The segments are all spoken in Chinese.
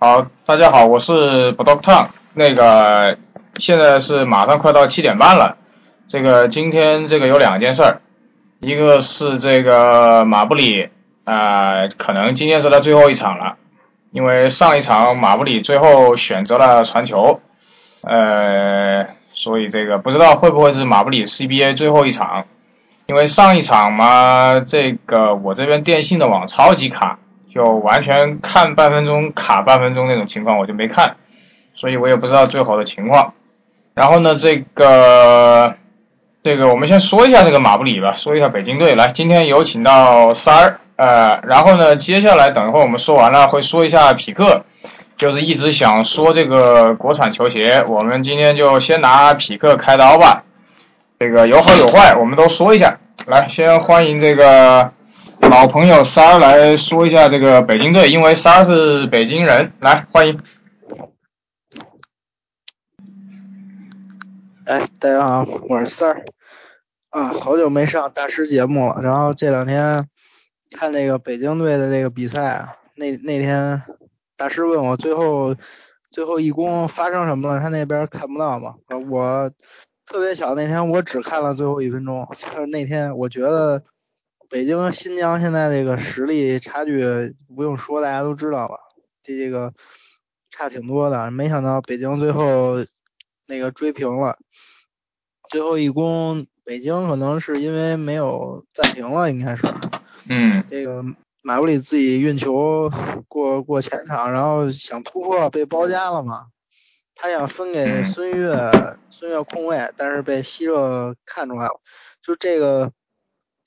好，大家好，我是 b o d o 那个现在是马上快到七点半了。这个今天这个有两件事儿，一个是这个马布里啊，可能今天是他最后一场了，因为上一场马布里最后选择了传球，呃，所以这个不知道会不会是马布里 CBA 最后一场，因为上一场嘛，这个我这边电信的网超级卡。就完全看半分钟卡半分钟那种情况，我就没看，所以我也不知道最好的情况。然后呢，这个这个我们先说一下这个马布里吧，说一下北京队。来，今天有请到三儿，呃，然后呢，接下来等一会儿我们说完了会说一下匹克，就是一直想说这个国产球鞋，我们今天就先拿匹克开刀吧。这个有好有坏，我们都说一下。来，先欢迎这个。老朋友三儿来说一下这个北京队，因为三儿是北京人，来欢迎。哎，大家好，我是三儿。啊，好久没上大师节目了。然后这两天看那个北京队的这个比赛啊，那那天大师问我最后最后一攻发生什么了，他那边看不到嘛？我特别巧，那天我只看了最后一分钟。就是那天我觉得。北京、新疆现在这个实力差距不用说，大家都知道了，这这个差挺多的。没想到北京最后那个追平了，最后一攻，北京可能是因为没有暂停了，应该是。嗯。这个马布里自己运球过过前场，然后想突破被包夹了嘛？他想分给孙悦，孙悦空位，但是被希热看出来了，就这个。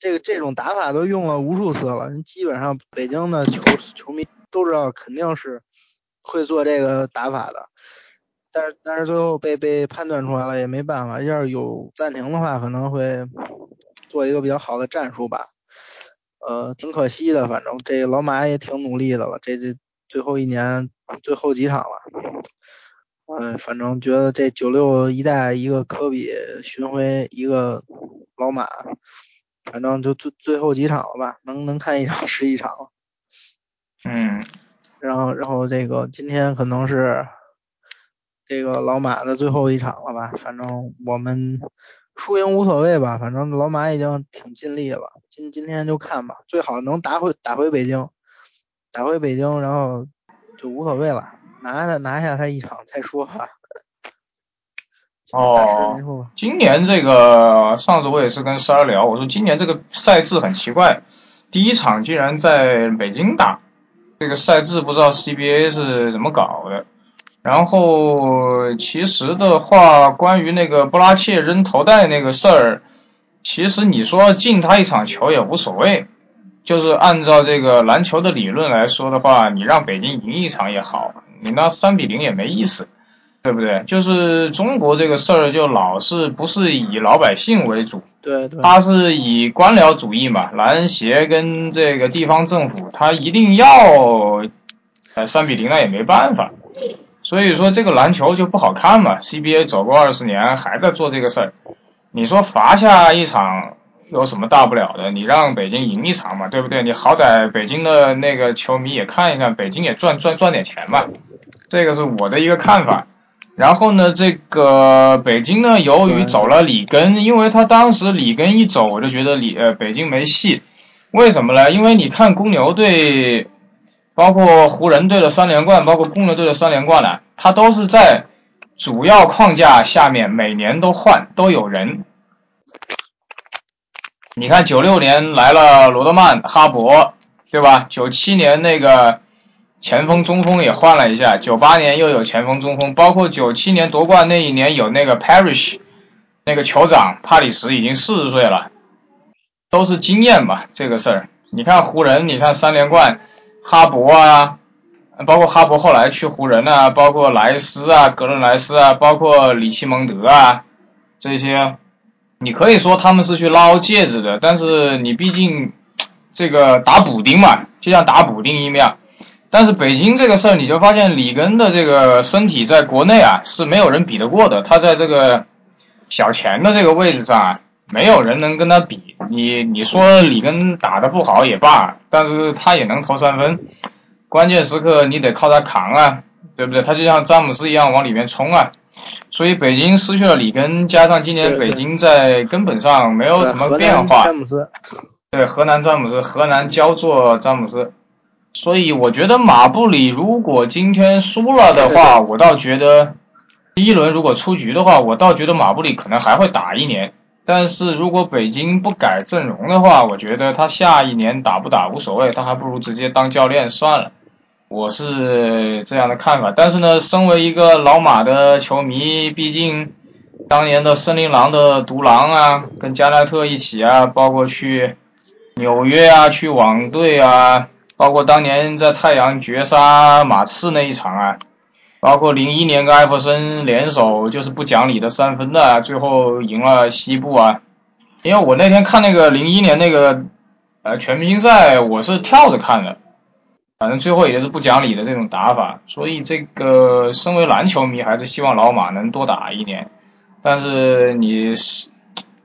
这个这种打法都用了无数次了，基本上北京的球球迷都知道肯定是会做这个打法的，但是但是最后被被判断出来了也没办法，要是有暂停的话可能会做一个比较好的战术吧，呃，挺可惜的，反正这老马也挺努力的了，这这最后一年最后几场了，嗯，反正觉得这九六一代一个科比巡回一个老马。反正就最最后几场了吧，能能看一场是一场了。嗯，然后然后这个今天可能是这个老马的最后一场了吧，反正我们输赢无所谓吧，反正老马已经挺尽力了。今今天就看吧，最好能打回打回北京，打回北京，然后就无所谓了，拿下拿下他一场再说吧。哦，今年这个上次我也是跟三儿聊，我说今年这个赛制很奇怪，第一场竟然在北京打，这个赛制不知道 CBA 是怎么搞的。然后其实的话，关于那个布拉切扔头带那个事儿，其实你说进他一场球也无所谓，就是按照这个篮球的理论来说的话，你让北京赢一场也好，你那三比零也没意思。对不对？就是中国这个事儿，就老是不是以老百姓为主，对对，他是以官僚主义嘛，篮协跟这个地方政府，他一定要呃三比零，那也没办法。所以说这个篮球就不好看嘛。CBA 走过二十年，还在做这个事儿，你说罚下一场有什么大不了的？你让北京赢一场嘛，对不对？你好歹北京的那个球迷也看一看，北京也赚赚赚点钱嘛，这个是我的一个看法。然后呢，这个北京呢，由于走了里根，因为他当时里根一走，我就觉得里呃北京没戏。为什么呢？因为你看公牛队，包括湖人队的三连冠，包括公牛队的三连冠呢，他都是在主要框架下面，每年都换，都有人。你看九六年来了罗德曼、哈勃，对吧？九七年那个。前锋、中锋也换了一下，九八年又有前锋、中锋，包括九七年夺冠那一年有那个 Parish，那个酋长帕里什已经四十岁了，都是经验嘛这个事儿。你看湖人，你看三连冠，哈勃啊，包括哈勃后来去湖人啊，包括莱斯啊、格伦莱斯啊，包括里奇蒙德啊这些，你可以说他们是去捞戒指的，但是你毕竟这个打补丁嘛，就像打补丁一样。但是北京这个事儿，你就发现里根的这个身体在国内啊是没有人比得过的。他在这个小前的这个位置上啊，没有人能跟他比。你你说里根打得不好也罢，但是他也能投三分。关键时刻你得靠他扛啊，对不对？他就像詹姆斯一样往里面冲啊。所以北京失去了里根，加上今年北京在根本上没有什么变化。詹姆斯。对，河南詹姆斯，河南焦作詹姆斯。所以我觉得马布里如果今天输了的话，我倒觉得第一轮如果出局的话，我倒觉得马布里可能还会打一年。但是如果北京不改阵容的话，我觉得他下一年打不打无所谓，他还不如直接当教练算了。我是这样的看法。但是呢，身为一个老马的球迷，毕竟当年的森林狼的独狼啊，跟加奈特一起啊，包括去纽约啊，去网队啊。包括当年在太阳绝杀马刺那一场啊，包括零一年跟艾弗森联手就是不讲理的三分的，最后赢了西部啊。因为我那天看那个零一年那个呃全明星赛，我是跳着看的，反正最后也是不讲理的这种打法。所以这个身为篮球迷，还是希望老马能多打一年。但是你是。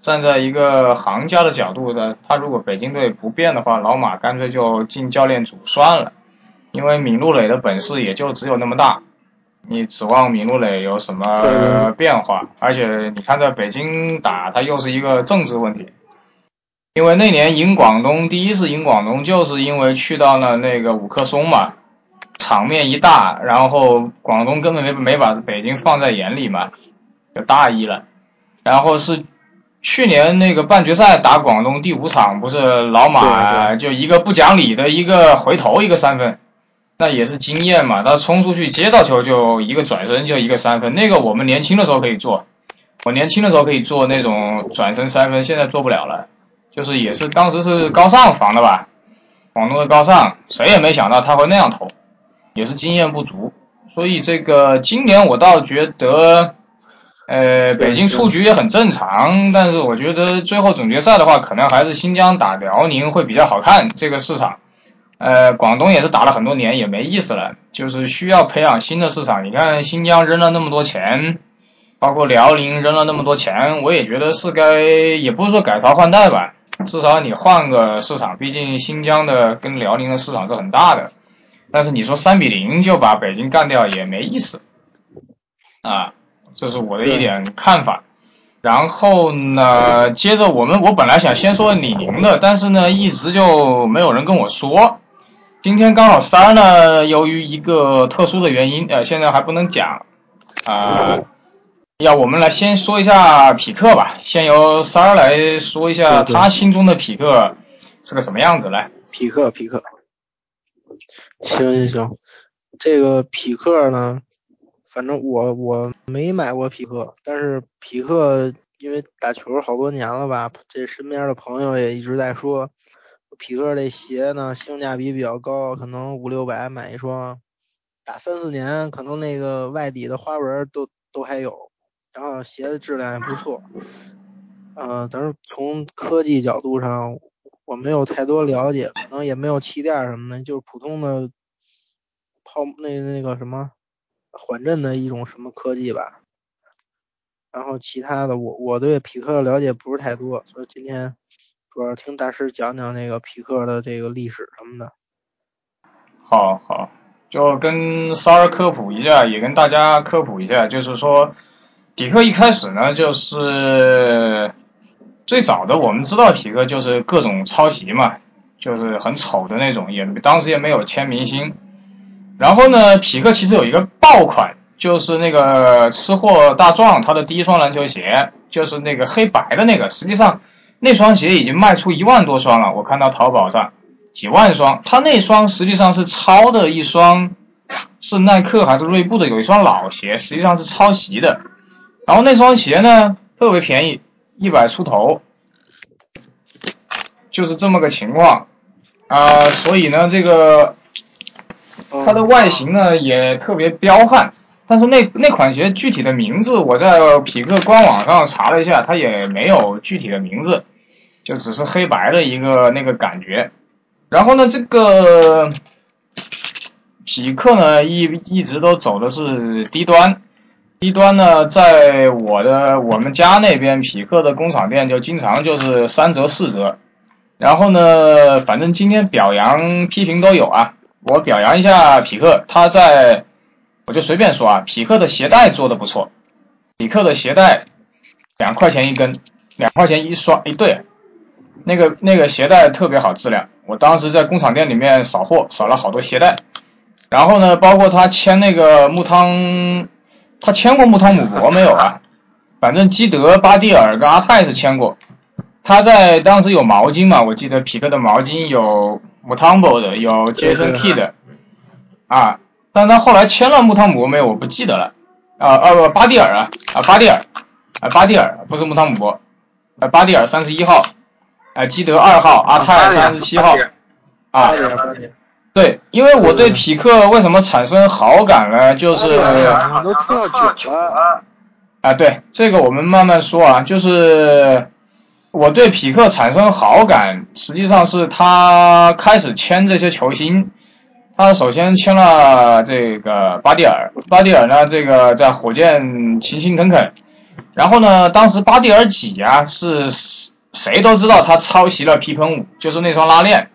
站在一个行家的角度的，他如果北京队不变的话，老马干脆就进教练组算了，因为闵鹿蕾的本事也就只有那么大，你指望闵鹿蕾有什么变化？而且你看在北京打，他又是一个政治问题，因为那年赢广东，第一次赢广东就是因为去到了那个五棵松嘛，场面一大，然后广东根本没没把北京放在眼里嘛，就大意了，然后是。去年那个半决赛打广东第五场，不是老马就一个不讲理的一个回头一个三分，那也是经验嘛。他冲出去接到球就一个转身就一个三分，那个我们年轻的时候可以做，我年轻的时候可以做那种转身三分，现在做不了了。就是也是当时是高尚防的吧，广东的高尚，谁也没想到他会那样投，也是经验不足。所以这个今年我倒觉得。呃，北京出局也很正常，但是我觉得最后总决赛的话，可能还是新疆打辽宁会比较好看。这个市场，呃，广东也是打了很多年，也没意思了，就是需要培养新的市场。你看新疆扔了那么多钱，包括辽宁扔了那么多钱，我也觉得是该，也不是说改朝换代吧，至少你换个市场，毕竟新疆的跟辽宁的市场是很大的。但是你说三比零就把北京干掉也没意思，啊。这是我的一点看法，然后呢，接着我们我本来想先说李宁的，但是呢，一直就没有人跟我说。今天刚好三儿呢，由于一个特殊的原因，呃，现在还不能讲，啊，要我们来先说一下匹克吧，先由三儿来说一下他心中的匹克是个什么样子来。匹克，匹克，行行行，这个匹克呢？反正我我没买过匹克，但是匹克因为打球好多年了吧，这身边的朋友也一直在说，匹克这鞋呢性价比比较高，可能五六百买一双，打三四年可能那个外底的花纹都都还有，然后鞋的质量也不错，呃，但是从科技角度上我没有太多了解，可能也没有气垫什么的，就是普通的泡那那个什么。缓震的一种什么科技吧，然后其他的我我对匹克了解不是太多，所以今天主要听大师讲讲那个匹克的这个历史什么的。好好，就跟三儿科普一下，也跟大家科普一下，就是说，匹克一开始呢，就是最早的我们知道匹克就是各种抄袭嘛，就是很丑的那种，也当时也没有签明星。然后呢，匹克其实有一个爆款，就是那个吃货大壮他的第一双篮球鞋，就是那个黑白的那个。实际上，那双鞋已经卖出一万多双了，我看到淘宝上几万双。他那双实际上是抄的一双，是耐克还是锐步的有一双老鞋，实际上是抄袭的。然后那双鞋呢，特别便宜，一百出头，就是这么个情况啊。所以呢，这个。它的外形呢也特别彪悍，但是那那款鞋具体的名字我在匹克官网上查了一下，它也没有具体的名字，就只是黑白的一个那个感觉。然后呢，这个匹克呢一一直都走的是低端，低端呢在我的我们家那边匹克的工厂店就经常就是三折四折。然后呢，反正今天表扬批评都有啊。我表扬一下匹克，他在，我就随便说啊，匹克的鞋带做的不错，匹克的鞋带两块钱一根，两块钱一双一对，那个那个鞋带特别好质量，我当时在工厂店里面扫货，扫了好多鞋带，然后呢，包括他签那个木汤，他签过木汤姆博没有啊？反正基德、巴蒂尔跟阿泰是签过。他在当时有毛巾嘛？我记得匹克的毛巾有 Mutombo 的，有 Jason Kidd 的，啊，但他后来签了穆汤姆没有？我不记得了。啊啊不，巴蒂尔啊啊巴蒂尔啊巴蒂尔不是穆汤姆博，啊巴蒂尔三十一号，啊基德二号，阿泰三十七号，啊对，因为我对匹克为什么产生好感呢？就是都听到久了。啊，对，这个我们慢慢说啊，就是。我对匹克产生好感，实际上是他开始签这些球星。他首先签了这个巴蒂尔，巴蒂尔呢，这个在火箭勤勤恳恳。然后呢，当时巴蒂尔几啊？是谁都知道他抄袭了皮蓬五，就是那双拉链。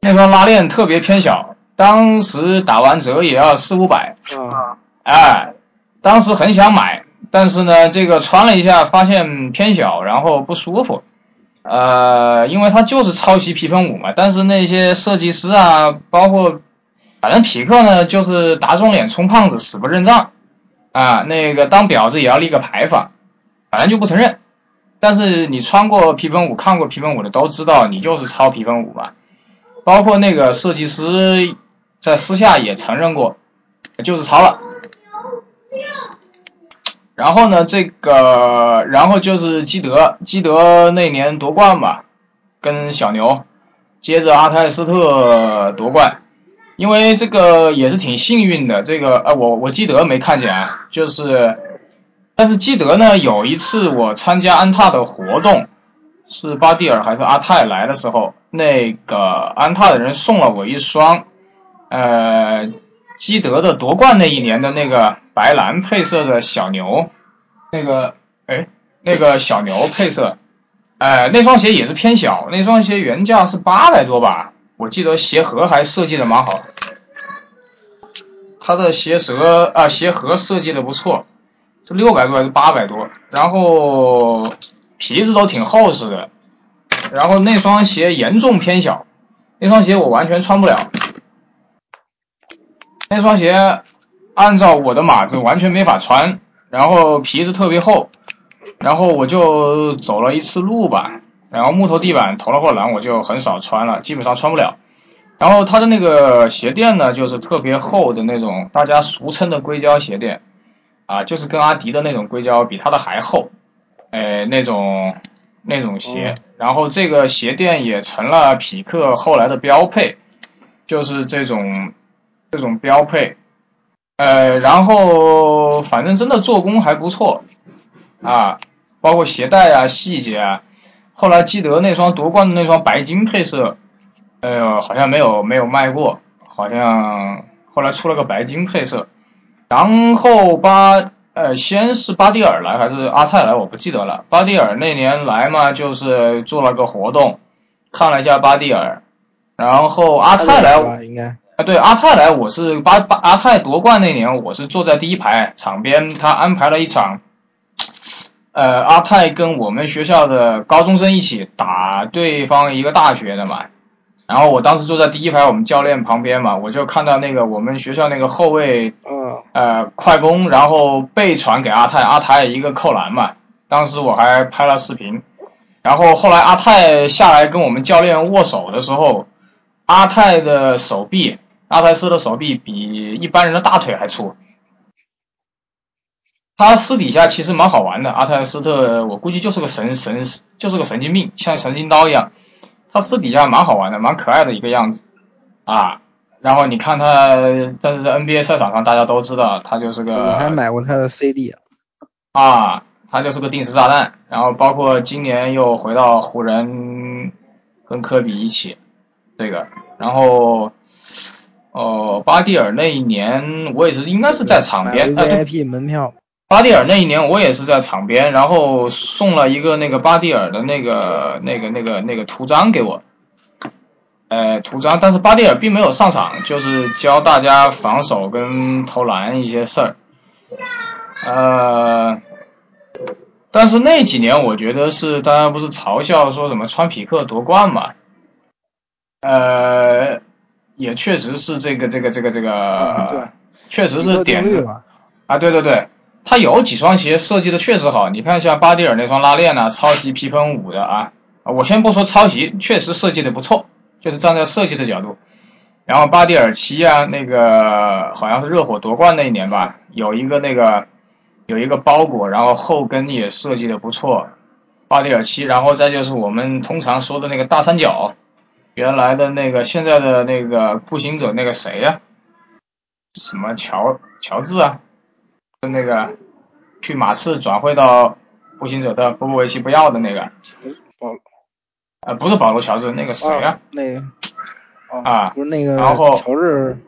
那双拉链特别偏小，当时打完折也要四五百。啊。哎，当时很想买。但是呢，这个穿了一下，发现偏小，然后不舒服。呃，因为它就是抄袭皮蓬五嘛。但是那些设计师啊，包括反正匹克呢，就是打肿脸充胖子，死不认账啊。那个当婊子也要立个牌坊，反正就不承认。但是你穿过皮蓬五、看过皮蓬五的都知道，你就是抄皮蓬五嘛。包括那个设计师在私下也承认过，就是抄了。然后呢，这个，然后就是基德，基德那年夺冠吧，跟小牛，接着阿泰斯特夺冠，因为这个也是挺幸运的，这个，呃，我我基德没看见，就是，但是基德呢，有一次我参加安踏的活动，是巴蒂尔还是阿泰来的时候，那个安踏的人送了我一双，呃，基德的夺冠那一年的那个。白蓝配色的小牛，那个哎，那个小牛配色，哎，那双鞋也是偏小，那双鞋原价是八百多吧，我记得鞋盒还设计的蛮好，它的鞋舌啊鞋盒设计的不错，是六百多还是八百多，然后皮子都挺厚实的，然后那双鞋严重偏小，那双鞋我完全穿不了，那双鞋。按照我的码子完全没法穿，然后皮子特别厚，然后我就走了一次路吧，然后木头地板投了后篮，我就很少穿了，基本上穿不了。然后它的那个鞋垫呢，就是特别厚的那种，大家俗称的硅胶鞋垫，啊，就是跟阿迪的那种硅胶比它的还厚，哎，那种那种鞋。然后这个鞋垫也成了匹克后来的标配，就是这种这种标配。呃，然后反正真的做工还不错啊，包括鞋带啊、细节啊。后来基德那双夺冠的那双白金配色，呃，好像没有没有卖过，好像后来出了个白金配色。然后巴呃，先是巴蒂尔来还是阿泰来，我不记得了。巴蒂尔那年来嘛，就是做了个活动，看了一下巴蒂尔，然后阿泰来应该。啊，对，阿泰来，我是八八阿泰夺冠那年，我是坐在第一排场边，他安排了一场，呃，阿泰跟我们学校的高中生一起打对方一个大学的嘛，然后我当时坐在第一排，我们教练旁边嘛，我就看到那个我们学校那个后卫，嗯，呃，快攻，然后背传给阿泰，阿泰一个扣篮嘛，当时我还拍了视频，然后后来阿泰下来跟我们教练握手的时候，阿泰的手臂。阿泰斯的手臂比一般人的大腿还粗，他私底下其实蛮好玩的。阿泰斯特，我估计就是个神神，就是个神经病，像神经刀一样。他私底下蛮好玩的，蛮可爱的一个样子啊。然后你看他，但是在 NBA 赛场上，大家都知道他就是个。我还买过他的 CD 啊，他就是个定时炸弹。然后包括今年又回到湖人，跟科比一起这个，然后。哦，巴蒂尔那一年我也是，应该是在场边。VIP 门票。巴蒂尔那一年我也是在场边，然后送了一个那个巴蒂尔的那个那个那个那个图章给我。呃图章，但是巴蒂尔并没有上场，就是教大家防守跟投篮一些事儿。呃，但是那几年我觉得是大家不是嘲笑说什么穿匹克夺冠嘛？呃，也确实是这个这个这个这个，确实是点啊，对对对，他有几双鞋设计的确实好，你看像巴蒂尔那双拉链呐，抄袭皮分五的啊，我先不说抄袭，确实设计的不错，就是站在设计的角度。然后巴蒂尔七啊，那个好像是热火夺冠那一年吧，有一个那个有一个包裹，然后后跟也设计的不错，巴蒂尔七，然后再就是我们通常说的那个大三角。原来的那个，现在的那个步行者那个谁呀？什么乔乔治啊？跟那个去马刺转会到步行者的波波维奇不要的那个。保呃，不是保罗乔治，那个谁呀？那个啊，不是那个。然后乔治。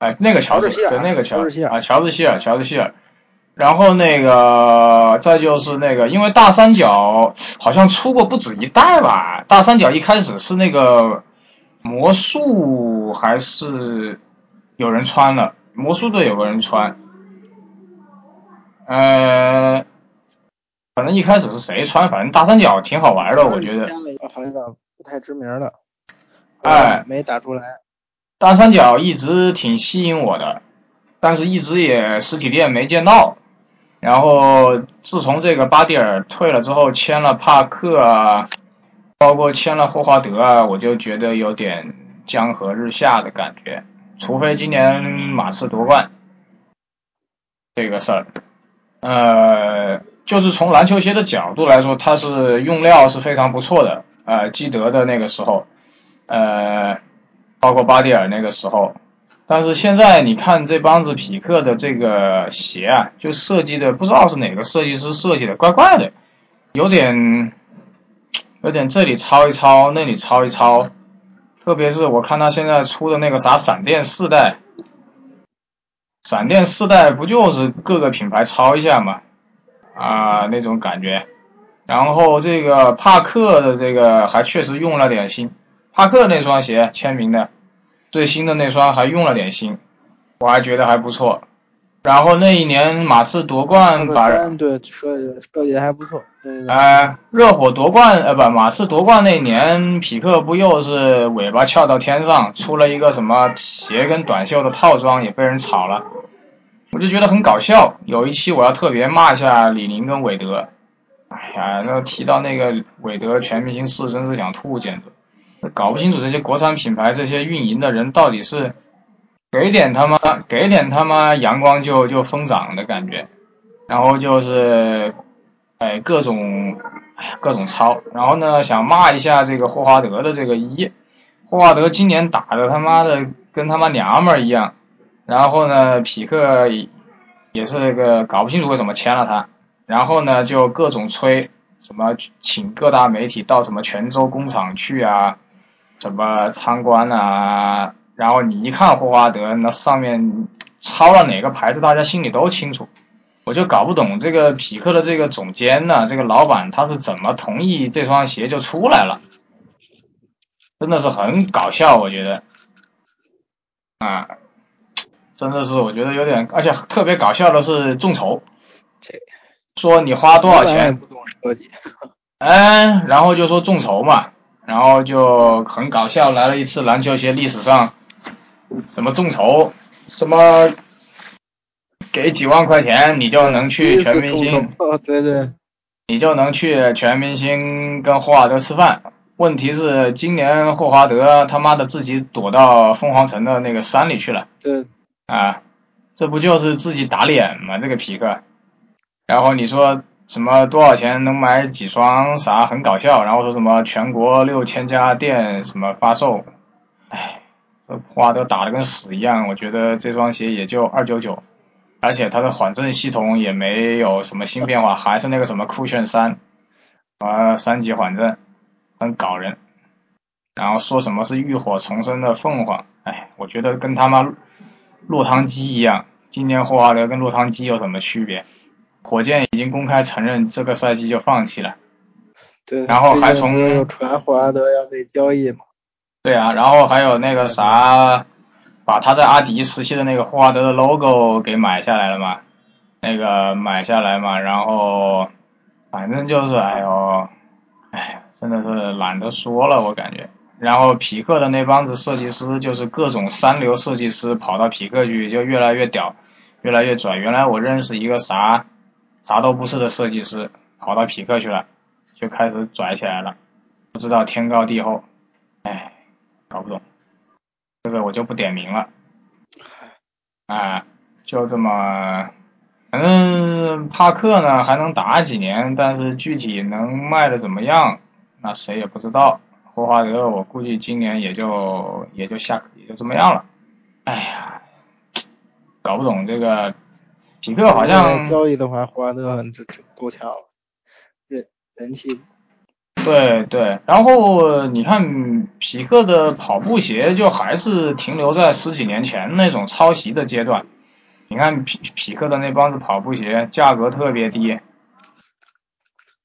哎，那个乔治，对，那个乔治啊，乔治希尔，乔治希尔。然后那个，再就是那个，因为大三角好像出过不止一代吧。大三角一开始是那个魔术还是有人穿的，魔术队有个人穿。呃，反正一开始是谁穿，反正大三角挺好玩的，我觉得。加了一个好像不太知名的。哎。没打出来。大三角一直挺吸引我的，但是一直也实体店没见到。然后自从这个巴蒂尔退了之后，签了帕克啊，包括签了霍华德啊，我就觉得有点江河日下的感觉。除非今年马刺夺冠这个事儿，呃，就是从篮球鞋的角度来说，它是用料是非常不错的。呃，基德的那个时候，呃，包括巴蒂尔那个时候。但是现在你看这帮子匹克的这个鞋啊，就设计的不知道是哪个设计师设计的，怪怪的，有点有点这里抄一抄，那里抄一抄。特别是我看他现在出的那个啥闪电四代，闪电四代不就是各个品牌抄一下嘛，啊那种感觉。然后这个帕克的这个还确实用了点心，帕克那双鞋签名的。最新的那双还用了点心，我还觉得还不错。然后那一年马刺夺冠，把对设计设计还不错。哎，热火夺冠呃不，马刺夺冠那年，匹克不又是尾巴翘到天上，出了一个什么鞋跟短袖的套装，也被人炒了。我就觉得很搞笑。有一期我要特别骂一下李宁跟韦德。哎呀，那提到那个韦德全明星四，真是想吐，简直。搞不清楚这些国产品牌这些运营的人到底是给点他妈给点他妈阳光就就疯涨的感觉，然后就是哎各种哎各种抄，然后呢想骂一下这个霍华德的这个一，霍华德今年打的他妈的跟他妈娘们儿一样，然后呢匹克也是那个搞不清楚为什么签了他，然后呢就各种吹什么请各大媒体到什么泉州工厂去啊。什么参观啊？然后你一看霍华德那上面抄了哪个牌子，大家心里都清楚。我就搞不懂这个匹克的这个总监呢，这个老板他是怎么同意这双鞋就出来了？真的是很搞笑，我觉得啊，真的是我觉得有点，而且特别搞笑的是众筹，说你花多少钱？不懂设计。哎，然后就说众筹嘛。然后就很搞笑，来了一次篮球鞋历史上什么众筹，什么给几万块钱你就能去全明星，对对，你就能去全明星跟霍华德吃饭。问题是今年霍华德他妈的自己躲到凤凰城的那个山里去了。对。啊，这不就是自己打脸吗？这个皮克。然后你说。什么多少钱能买几双啥很搞笑，然后说什么全国六千家店什么发售，唉，这花都打的跟屎一样，我觉得这双鞋也就二九九，而且它的缓震系统也没有什么新变化，还是那个什么酷炫三，啊三级缓震，很搞人，然后说什么是浴火重生的凤凰，唉，我觉得跟他妈落汤鸡一样，今年霍华德跟落汤鸡有什么区别？火箭已经公开承认这个赛季就放弃了，对，然后还从传霍华德要被交易嘛，对啊，然后还有那个啥，把他在阿迪时期的那个霍华德的 logo 给买下来了嘛，那个买下来嘛，然后反正就是哎呦，哎，真的是懒得说了，我感觉。然后匹克的那帮子设计师，就是各种三流设计师跑到匹克去，就越来越屌，越来越拽。原来我认识一个啥啥都不是的设计师，跑到匹克去了，就开始拽起来了，不知道天高地厚，哎，搞不懂，这个我就不点名了，哎，就这么，反正帕克呢还能打几年，但是具体能卖的怎么样，那谁也不知道。霍华德，我估计今年也就也就下也就这么样了。哎呀，搞不懂这个匹克好像交易的话，霍华德这这够呛了，人人气。对对，然后你看匹克的跑步鞋就还是停留在十几年前那种抄袭的阶段。你看匹匹克的那帮子跑步鞋价格特别低，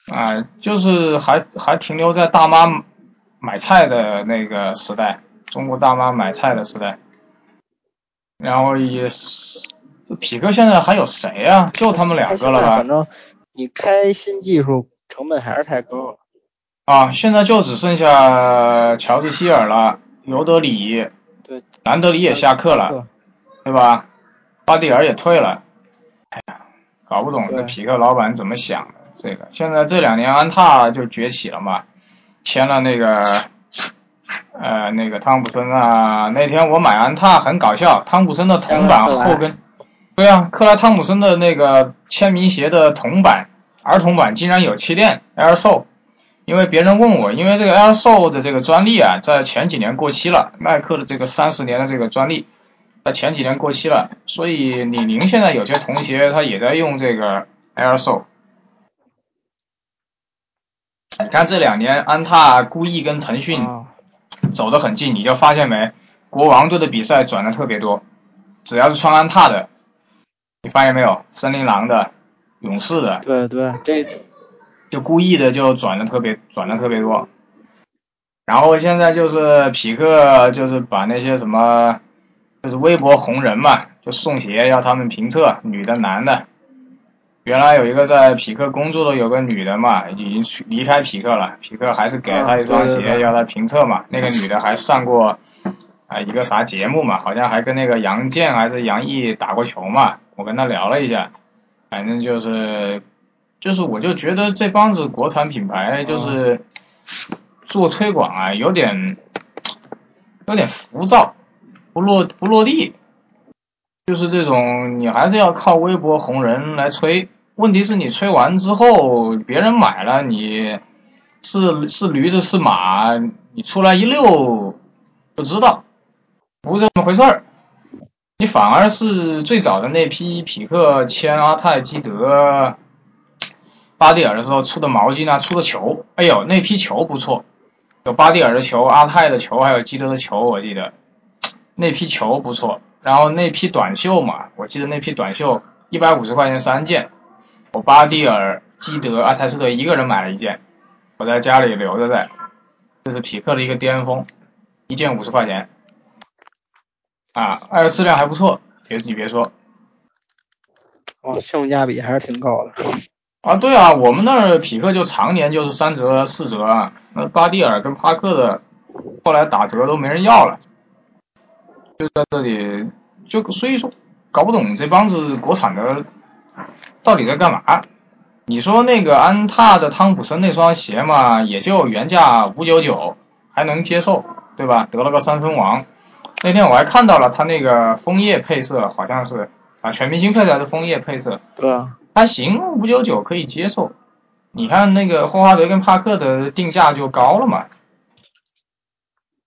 啊，就是还还停留在大妈。买菜的那个时代，中国大妈买菜的时代，然后也是，这匹克现在还有谁呀？就他们两个了吧？反正你开新技术成本还是太高了。啊，现在就只剩下乔治希尔了，尤德里，对，兰德里也下课了，对吧？巴蒂尔也退了。哎呀，搞不懂这匹克老板怎么想的。这个现在这两年安踏就崛起了嘛。签了那个，呃，那个汤普森啊。那天我买安踏很搞笑，汤普森的铜版后跟，对啊，克莱汤普森的那个签名鞋的铜版，儿童版竟然有气垫 Air Sole。因为别人问我，因为这个 Air Sole 的这个专利啊，在前几年过期了，耐克的这个三十年的这个专利，在前几年过期了，所以李宁现在有些童鞋他也在用这个 Air Sole。你看这两年安踏故意跟腾讯走得很近，你就发现没？国王队的比赛转的特别多，只要是穿安踏的，你发现没有？森林狼的、勇士的，对对，这就故意的就转的特别转的特别多。然后现在就是匹克，就是把那些什么，就是微博红人嘛，就送鞋要他们评测，女的男的。原来有一个在匹克工作的有个女的嘛，已经去离开匹克了，匹克还是给了她一双鞋要她评测嘛。那个女的还上过啊一个啥节目嘛，好像还跟那个杨健还是杨毅打过球嘛。我跟他聊了一下，反正就是就是我就觉得这帮子国产品牌就是做推广啊有点有点浮躁，不落不落地，就是这种你还是要靠微博红人来吹。问题是你吹完之后，别人买了，你是是驴子是马，你出来一溜就知道，不是这么回事儿。你反而是最早的那批匹克签阿泰基德、巴蒂尔的时候出的毛巾啊，出的球，哎呦，那批球不错，有巴蒂尔的球、阿泰的球，还有基德的球，我记得那批球不错。然后那批短袖嘛，我记得那批短袖一百五十块钱三件。我巴蒂尔、基德、阿泰斯特一个人买了一件，我在家里留着在。这是匹克的一个巅峰，一件五十块钱，啊，而且质量还不错，别你别说。哦，性价比还是挺高的。啊，对啊，我们那儿匹克就常年就是三折、四折啊，那巴蒂尔跟帕克的后来打折都没人要了，就在这里，就所以说搞不懂这帮子国产的。到底在干嘛？你说那个安踏的汤普森那双鞋嘛，也就原价五九九，还能接受，对吧？得了个三分王。那天我还看到了他那个枫叶配色，好像是啊，全明星配的还是枫叶配色？对啊，还行，五九九可以接受。你看那个霍华德跟帕克的定价就高了嘛，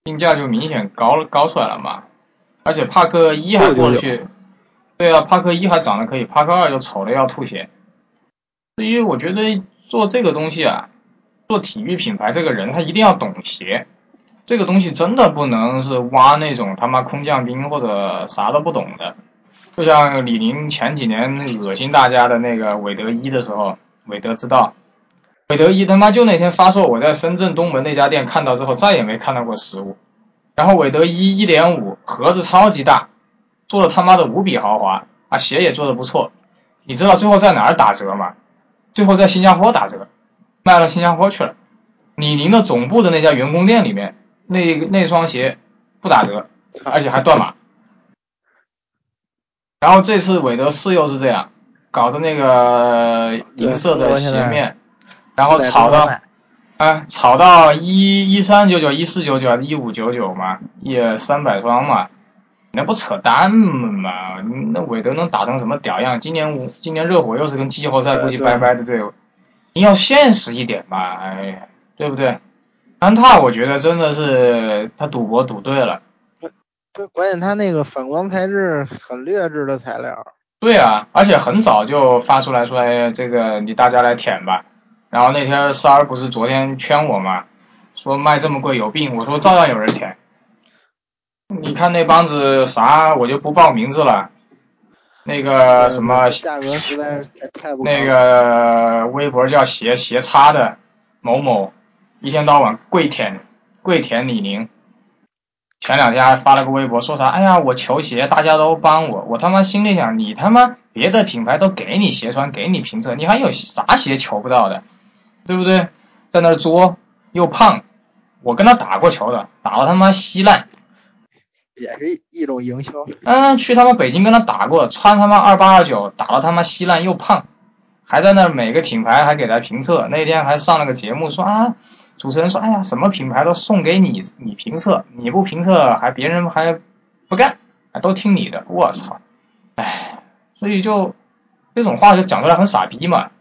定价就明显高了高出来了嘛，而且帕克一还过去。对啊，帕克一还长得可以，帕克二就丑的要吐血。至于我觉得做这个东西啊，做体育品牌这个人他一定要懂鞋，这个东西真的不能是挖那种他妈空降兵或者啥都不懂的。就像李宁前几年恶心大家的那个韦德一的时候，韦德之道，韦德一他妈就那天发售，我在深圳东门那家店看到之后再也没看到过实物。然后韦德一一点五盒子超级大，做的他妈的无比豪华啊，鞋也做的不错。你知道最后在哪儿打折吗？最后在新加坡打折，卖到新加坡去了。李宁的总部的那家员工店里面，那那双鞋不打折，而且还断码。然后这次韦德四又是这样，搞的那个银色的鞋面，然后炒到，啊，炒到一一三九九、一四九九、一五九九嘛，也三百双嘛，那不扯淡嘛？那韦德能打成什么屌样？今年今年热火又是跟季后赛估计拜拜的队伍，你要现实一点吧，哎。对不对？安踏我觉得真的是他赌博赌对了。不，关键他那个反光材质很劣质的材料。对啊，而且很早就发出来说，哎，这个你大家来舔吧。然后那天三儿不是昨天圈我嘛，说卖这么贵有病。我说照样有人舔。你看那帮子啥，我就不报名字了。那个什么，价格实在是太不。那个微博叫斜斜插的某某。一天到晚跪舔跪舔李宁，前两天还发了个微博说啥？哎呀，我球鞋，大家都帮我。我他妈心里想，你他妈别的品牌都给你鞋穿，给你评测，你还有啥鞋求不到的？对不对？在那作又胖，我跟他打过球的，打到他妈稀烂，也是一种营销。嗯，去他妈北京跟他打过，穿他妈二八二九，打到他妈稀烂又胖，还在那每个品牌还给他评测，那天还上了个节目说啊。主持人说：“哎呀，什么品牌都送给你，你评测，你不评测还别人还不干，都听你的。我操，哎，所以就这种话就讲出来很傻逼嘛，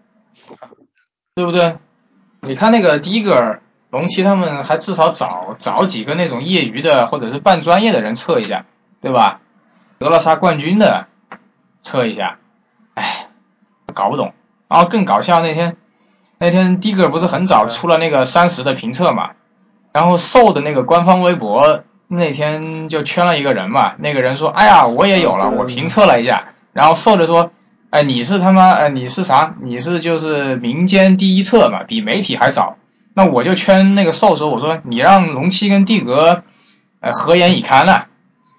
对不对？你看那个第一个龙七他们还至少找找几个那种业余的或者是半专业的人测一下，对吧？得了啥冠军的测一下，哎，搞不懂。然后更搞笑那天。”那天 Digger 不是很早出了那个三十的评测嘛，然后瘦的那个官方微博那天就圈了一个人嘛，那个人说，哎呀，我也有了，我评测了一下，然后瘦的说，哎，你是他妈，哎，你是啥？你是就是民间第一测嘛，比媒体还早。那我就圈那个瘦说，我说你让龙七跟地格，呃，合眼已看了，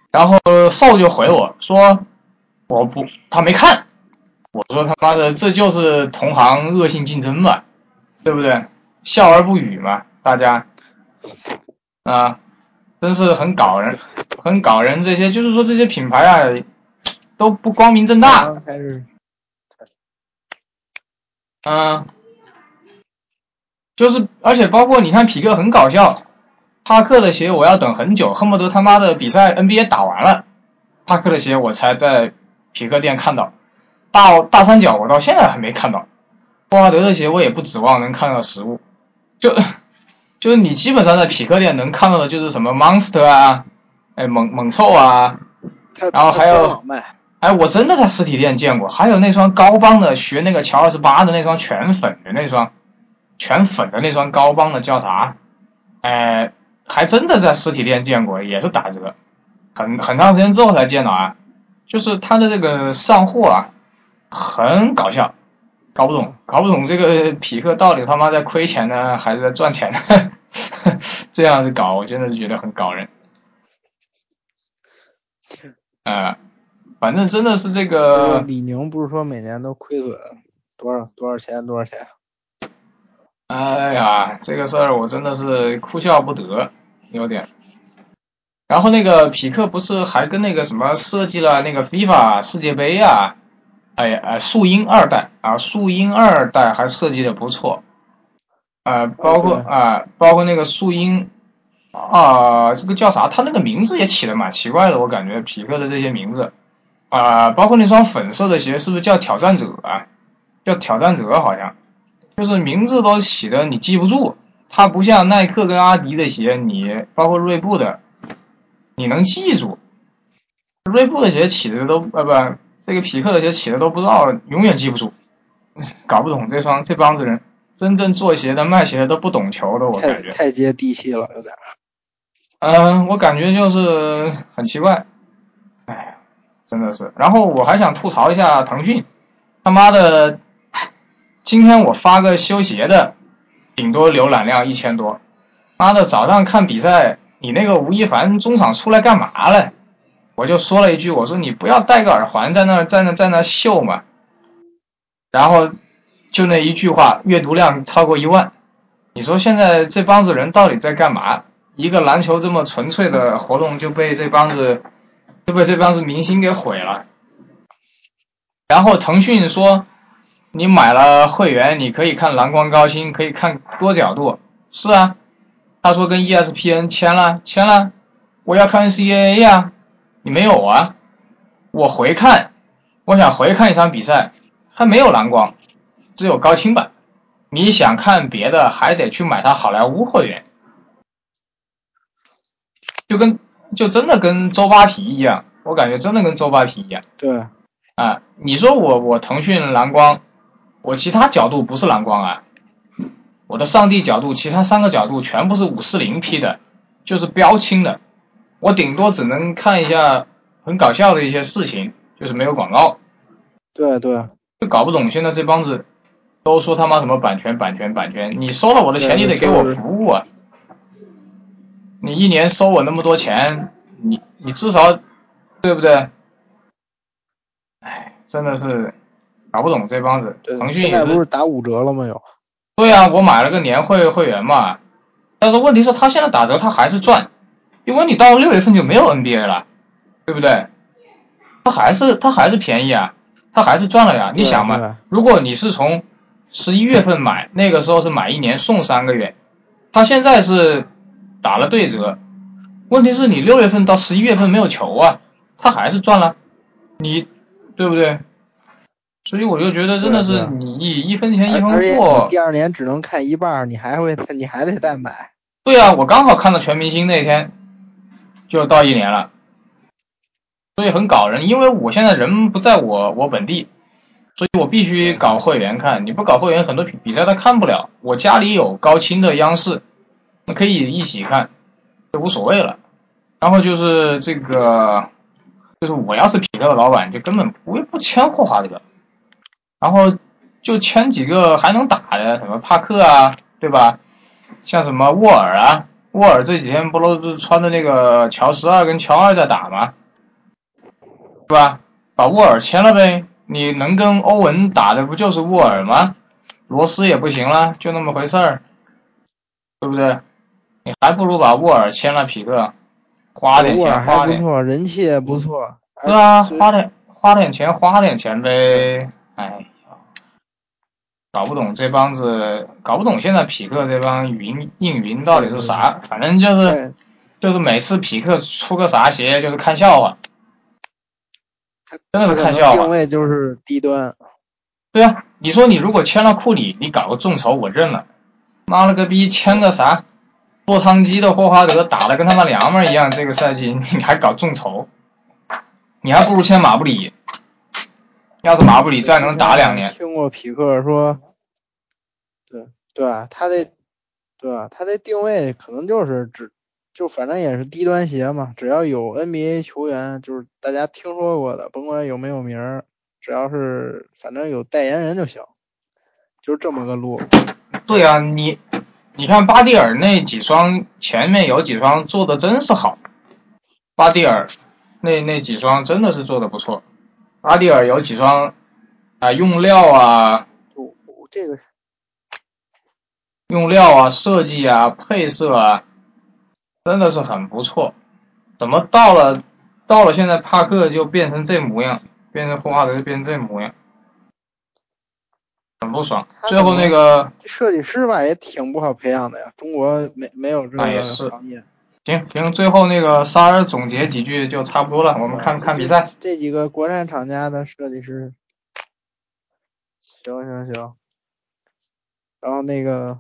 然后瘦就回我说，我不，他没看。我说他妈的，这就是同行恶性竞争嘛。对不对？笑而不语嘛，大家啊，真是很搞人，很搞人。这些就是说这些品牌啊，都不光明正大。嗯，就是而且包括你看匹克很搞笑，帕克的鞋我要等很久，恨不得他妈的比赛 NBA 打完了，帕克的鞋我才在匹克店看到，大大三角我到现在还没看到。霍华德的鞋我也不指望能看到实物，就就是你基本上在匹克店能看到的就是什么 Monster 啊，哎猛猛兽啊，然后还有哎我真的在实体店见过，还有那双高帮的学那个乔二十八的那双全粉的那双，全粉的那双高帮的叫啥？哎还真的在实体店见过，也是打折，很很长时间之后才见到啊，就是他的这个上货啊，很搞笑。搞不懂，搞不懂这个匹克到底他妈在亏钱呢，还是在赚钱呢？这样子搞，我真的是觉得很搞人。啊，反正真的是这个。李宁不是说每年都亏损多少多少钱多少钱？哎呀，这个事儿我真的是哭笑不得，有点。然后那个匹克不是还跟那个什么设计了那个 FIFA 世界杯啊？哎哎，树鹰二代啊，树鹰二代还设计的不错，啊，包括啊，包括那个树鹰啊，这个叫啥？它那个名字也起的蛮奇怪的，我感觉匹克的这些名字啊，包括那双粉色的鞋，是不是叫挑战者啊？叫挑战者好像，就是名字都起的你记不住，它不像耐克跟阿迪的鞋，你包括锐步的，你能记住，锐步的鞋起的都呃不。这个匹克的鞋起的都不知道，永远记不住，搞不懂这双这帮子人，真正做鞋的卖鞋的都不懂球的，我感觉太接地气了，有点。嗯，我感觉就是很奇怪，哎呀，真的是。然后我还想吐槽一下腾讯，他妈的，今天我发个修鞋的，顶多浏览量一千多，妈的早上看比赛你那个吴亦凡中场出来干嘛了？我就说了一句，我说你不要戴个耳环在那在那在那秀嘛。然后就那一句话，阅读量超过一万。你说现在这帮子人到底在干嘛？一个篮球这么纯粹的活动就被这帮子就被这帮子明星给毁了。然后腾讯说，你买了会员，你可以看蓝光高清，可以看多角度。是啊，他说跟 ESPN 签了，签了，我要看 CAA 呀。你没有啊？我回看，我想回看一场比赛，还没有蓝光，只有高清版。你想看别的，还得去买它好莱坞会员，就跟就真的跟周扒皮一样，我感觉真的跟周扒皮一样。对。啊，你说我我腾讯蓝光，我其他角度不是蓝光啊，我的上帝角度，其他三个角度全部是五四零 P 的，就是标清的，我顶多只能看一下很搞笑的一些事情，就是没有广告。对对。就搞不懂现在这帮子都说他妈什么版权版权版权，你收了我的钱，你得给我服务啊！你一年收我那么多钱，你你至少对不对？哎真的是搞不懂这帮子，腾讯现在不是打五折了吗？有。对呀，我买了个年会会员嘛，但是问题是他现在打折他还是赚，因为你到六月份就没有 NBA 了，对不对？他还是他还是便宜啊，他还是赚了呀。你想嘛，如果你是从十一月份买，那个时候是买一年送三个月，他现在是打了对折，问题是你六月份到十一月份没有球啊，他还是赚了，你。对不对？所以我就觉得真的是你一分钱一分货。第二年只能看一半，你还会你还得再买。对啊，我刚好看到全明星那天，就到一年了，所以很搞人。因为我现在人不在我我本地，所以我必须搞会员看。你不搞会员，很多比赛他看不了。我家里有高清的央视，那可以一起看，就无所谓了。然后就是这个。就是我要是匹克的老板，就根本不会不签霍华德，然后就签几个还能打的，什么帕克啊，对吧？像什么沃尔啊，沃尔这几天不都是穿着那个乔十二跟乔二在打吗？是吧？把沃尔签了呗，你能跟欧文打的不就是沃尔吗？罗斯也不行了，就那么回事儿，对不对？你还不如把沃尔签了匹克。花点钱，花点，人气也不错。是啊，花点花点钱，花点钱呗。哎呀，搞不懂这帮子，搞不懂现在匹克这帮云硬云到底是啥？反正就是就是每次匹克出个啥鞋，就是看笑话。真的是看笑话。定位就是低端。对啊，你说你如果签了库里，你搞个众筹我认了。妈了个逼，签个啥？落汤鸡的霍华德打的跟他妈娘们一样，这个赛季你还搞众筹，你还不如签马布里。要是马布里再能打两年，听过匹克说，对对，他的对他的定位可能就是只就反正也是低端鞋嘛，只要有 NBA 球员，就是大家听说过的，甭管有没有名儿，只要是反正有代言人就行，就这么个路。对啊，你。你看巴蒂尔那几双，前面有几双做的真是好。巴蒂尔那那几双真的是做的不错。巴蒂尔有几双啊，用料啊，这个用料啊，设计啊，配色啊，真的是很不错。怎么到了到了现在帕克就变成这模样，变成霍华德就变成这模样？很不爽，最后那个设计师吧也挺不好培养的呀，中国没没有这个行业。行行，最后那个三儿总结几句就差不多了，我们看看比赛。这几个国产厂家的设计师，行行行。然后那个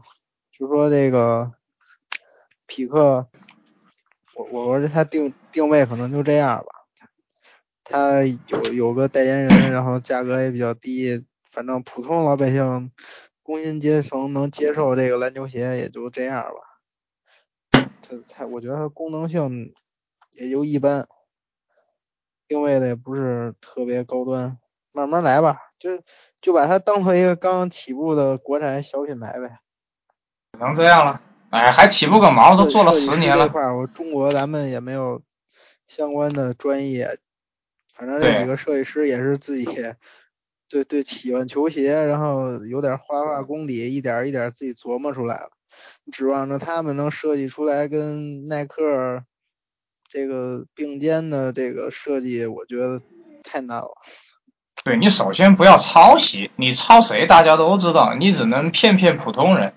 就说这个匹克，我我我觉得他定定位可能就这样吧，他有有个代言人，然后价格也比较低。反正普通老百姓、工薪阶层能接受这个篮球鞋也就这样吧。它它，我觉得它功能性也就一般，定位的也不是特别高端，慢慢来吧。就就把它当做一个刚起步的国产小品牌呗。只能这样了，哎，还起不个毛，都做了十年了。这块我中国咱们也没有相关的专业，反正这几个设计师也是自己对对喜欢球鞋，然后有点画画功底，一点一点自己琢磨出来了。指望着他们能设计出来跟耐克这个并肩的这个设计，我觉得太难了。对你首先不要抄袭，你抄谁大家都知道，你只能骗骗普通人。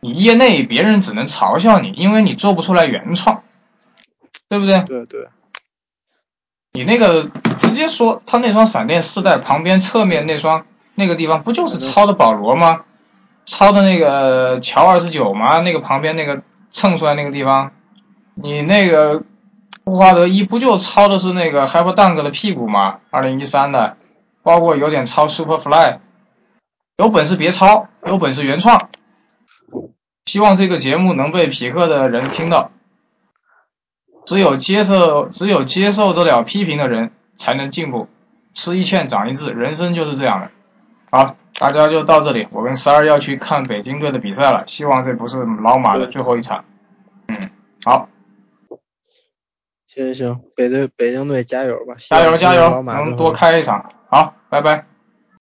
你业内别人只能嘲笑你，因为你做不出来原创，对不对？对对。你那个直接说，他那双闪电四代旁边侧面那双那个地方不就是抄的保罗吗？抄的那个乔二十九吗？那个旁边那个蹭出来那个地方，你那个布华德一不就抄的是那个 Hyper Dunk 的屁股吗？二零一三的。包括有点抄 Superfly，有本事别抄，有本事原创。希望这个节目能被匹克的人听到。只有接受，只有接受得了批评的人才能进步。吃一堑长一智，人生就是这样的。好，大家就到这里。我跟十二要去看北京队的比赛了，希望这不是老马的最后一场。嗯，好。行行，北队北京队加油吧！加油加油，能多开一场。好，拜拜。